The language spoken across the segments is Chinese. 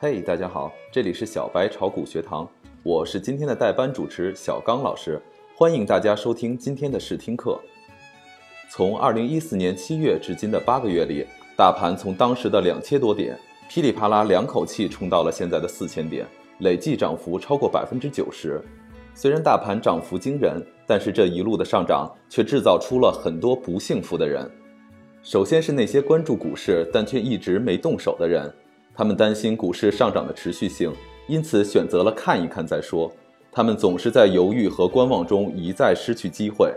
嘿，大家好，这里是小白炒股学堂，我是今天的代班主持小刚老师，欢迎大家收听今天的试听课。从二零一四年七月至今的八个月里，大盘从当时的两千多点，噼里啪啦两口气冲到了现在的四千点，累计涨幅超过百分之九十。虽然大盘涨幅惊人，但是这一路的上涨却制造出了很多不幸福的人。首先是那些关注股市但却一直没动手的人，他们担心股市上涨的持续性，因此选择了看一看再说。他们总是在犹豫和观望中一再失去机会。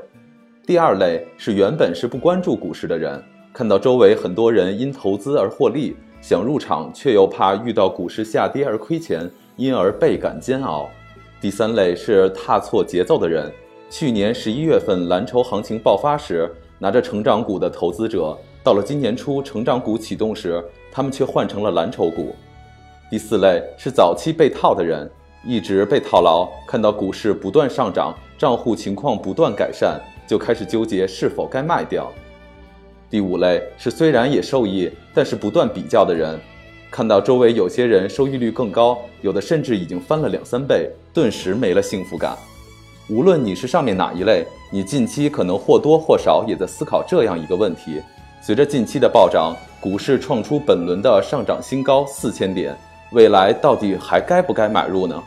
第二类是原本是不关注股市的人，看到周围很多人因投资而获利，想入场却又怕遇到股市下跌而亏钱，因而倍感煎熬。第三类是踏错节奏的人，去年十一月份蓝筹行情爆发时，拿着成长股的投资者，到了今年初成长股启动时，他们却换成了蓝筹股。第四类是早期被套的人，一直被套牢，看到股市不断上涨，账户情况不断改善，就开始纠结是否该卖掉。第五类是虽然也受益，但是不断比较的人。看到周围有些人收益率更高，有的甚至已经翻了两三倍，顿时没了幸福感。无论你是上面哪一类，你近期可能或多或少也在思考这样一个问题：随着近期的暴涨，股市创出本轮的上涨新高四千点，未来到底还该不该买入呢？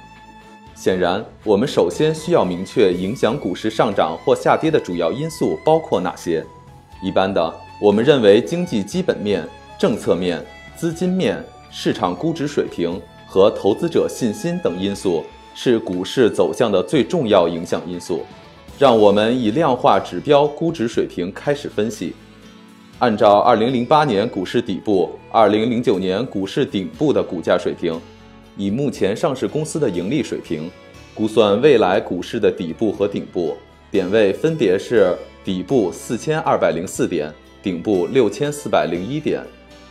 显然，我们首先需要明确影响股市上涨或下跌的主要因素包括哪些。一般的，我们认为经济基本面、政策面、资金面。市场估值水平和投资者信心等因素是股市走向的最重要影响因素。让我们以量化指标估值水平开始分析。按照2008年股市底部、2009年股市顶部的股价水平，以目前上市公司的盈利水平，估算未来股市的底部和顶部点位分别是底部4204点，顶部6401点。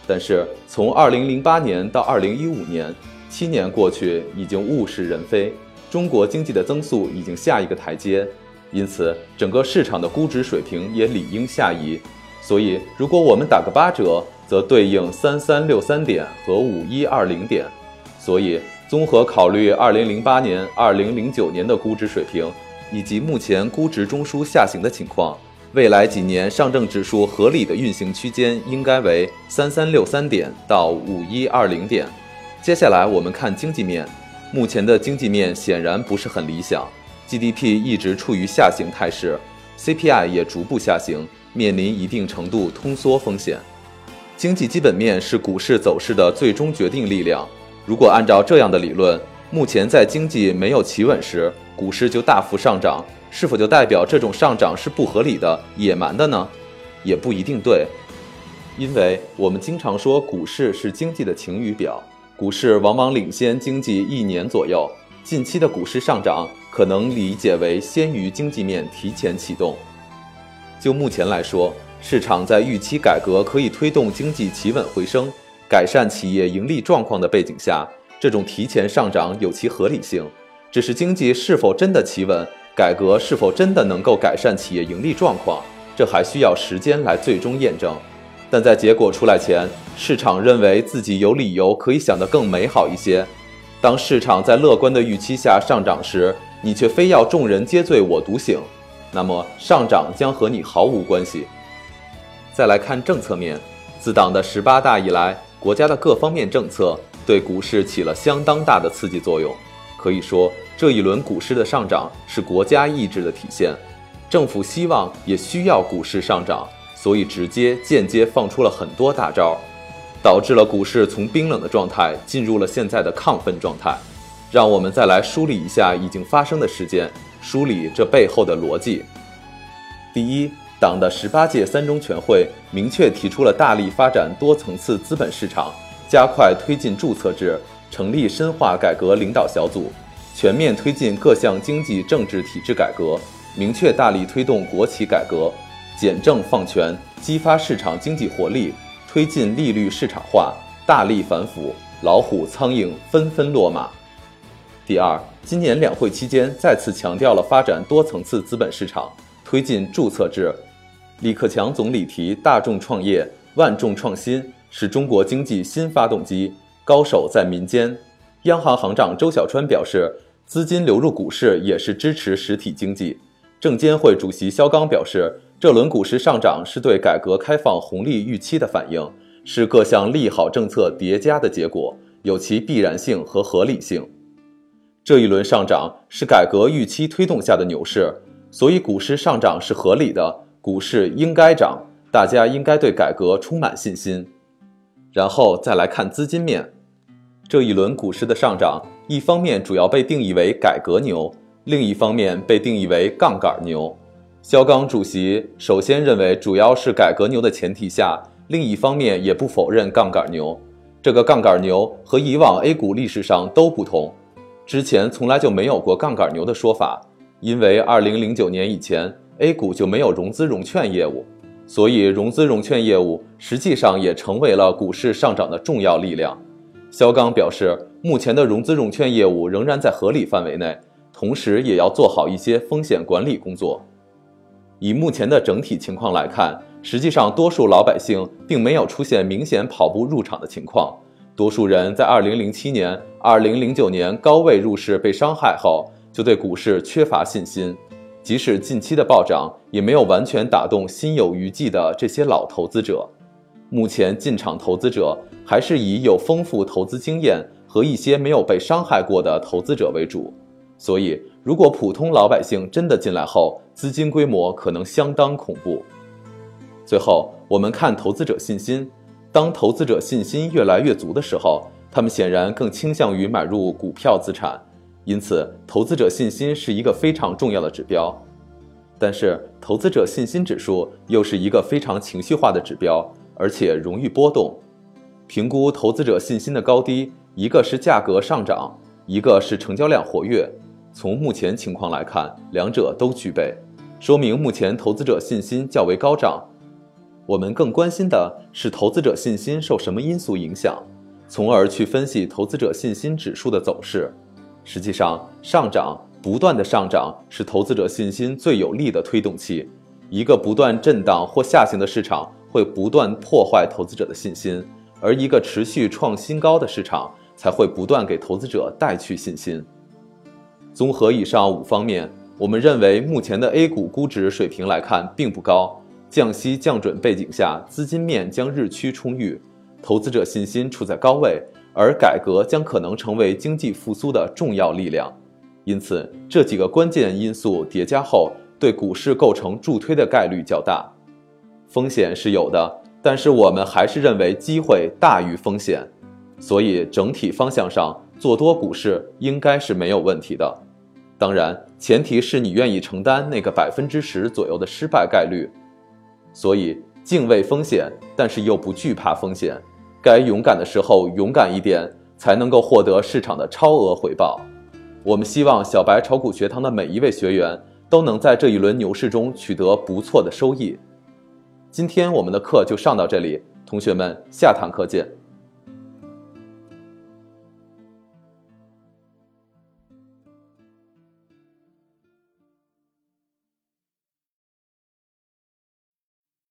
但是从2008年到2015年，七年过去，已经物是人非，中国经济的增速已经下一个台阶，因此整个市场的估值水平也理应下移。所以，如果我们打个八折，则对应3363点和5120点。所以，综合考虑2008年、2009年的估值水平，以及目前估值中枢下行的情况。未来几年上证指数合理的运行区间应该为三三六三点到五一二零点。接下来我们看经济面，目前的经济面显然不是很理想，GDP 一直处于下行态势，CPI 也逐步下行，面临一定程度通缩风险。经济基本面是股市走势的最终决定力量。如果按照这样的理论，目前在经济没有企稳时，股市就大幅上涨。是否就代表这种上涨是不合理的、野蛮的呢？也不一定对，因为我们经常说股市是经济的晴雨表，股市往往领先经济一年左右。近期的股市上涨可能理解为先于经济面提前启动。就目前来说，市场在预期改革可以推动经济企稳回升、改善企业盈利状况的背景下，这种提前上涨有其合理性。只是经济是否真的企稳？改革是否真的能够改善企业盈利状况？这还需要时间来最终验证。但在结果出来前，市场认为自己有理由可以想得更美好一些。当市场在乐观的预期下上涨时，你却非要众人皆醉我独醒，那么上涨将和你毫无关系。再来看政策面，自党的十八大以来，国家的各方面政策对股市起了相当大的刺激作用。可以说，这一轮股市的上涨是国家意志的体现，政府希望也需要股市上涨，所以直接、间接放出了很多大招，导致了股市从冰冷的状态进入了现在的亢奋状态。让我们再来梳理一下已经发生的事件，梳理这背后的逻辑。第一，党的十八届三中全会明确提出了大力发展多层次资本市场，加快推进注册制。成立深化改革领导小组，全面推进各项经济政治体制改革，明确大力推动国企改革，简政放权，激发市场经济活力，推进利率市场化，大力反腐，老虎苍蝇纷纷落马。第二，今年两会期间再次强调了发展多层次资本市场，推进注册制。李克强总理提大众创业、万众创新是中国经济新发动机。高手在民间。央行行长周小川表示，资金流入股市也是支持实体经济。证监会主席肖钢表示，这轮股市上涨是对改革开放红利预期的反应，是各项利好政策叠加的结果，有其必然性和合理性。这一轮上涨是改革预期推动下的牛市，所以股市上涨是合理的，股市应该涨，大家应该对改革充满信心。然后再来看资金面，这一轮股市的上涨，一方面主要被定义为改革牛，另一方面被定义为杠杆牛。肖钢主席首先认为，主要是改革牛的前提下，另一方面也不否认杠杆牛。这个杠杆牛和以往 A 股历史上都不同，之前从来就没有过杠杆牛的说法，因为2009年以前 A 股就没有融资融券业务。所以，融资融券业务实际上也成为了股市上涨的重要力量。肖钢表示，目前的融资融券业务仍然在合理范围内，同时也要做好一些风险管理工作。以目前的整体情况来看，实际上多数老百姓并没有出现明显跑步入场的情况，多数人在2007年、2009年高位入市被伤害后，就对股市缺乏信心。即使近期的暴涨，也没有完全打动心有余悸的这些老投资者。目前进场投资者还是以有丰富投资经验和一些没有被伤害过的投资者为主。所以，如果普通老百姓真的进来后，资金规模可能相当恐怖。最后，我们看投资者信心。当投资者信心越来越足的时候，他们显然更倾向于买入股票资产。因此，投资者信心是一个非常重要的指标，但是投资者信心指数又是一个非常情绪化的指标，而且容易波动。评估投资者信心的高低，一个是价格上涨，一个是成交量活跃。从目前情况来看，两者都具备，说明目前投资者信心较为高涨。我们更关心的是投资者信心受什么因素影响，从而去分析投资者信心指数的走势。实际上，上涨不断的上涨是投资者信心最有力的推动器。一个不断震荡或下行的市场会不断破坏投资者的信心，而一个持续创新高的市场才会不断给投资者带去信心。综合以上五方面，我们认为目前的 A 股估值水平来看并不高。降息降准背景下，资金面将日趋充裕，投资者信心处在高位。而改革将可能成为经济复苏的重要力量，因此这几个关键因素叠加后，对股市构成助推的概率较大。风险是有的，但是我们还是认为机会大于风险，所以整体方向上做多股市应该是没有问题的。当然，前提是你愿意承担那个 百分之十左右的失败概率。所以敬畏风险，但是又不惧怕风险。该勇敢的时候勇敢一点，才能够获得市场的超额回报。我们希望小白炒股学堂的每一位学员都能在这一轮牛市中取得不错的收益。今天我们的课就上到这里，同学们，下堂课见。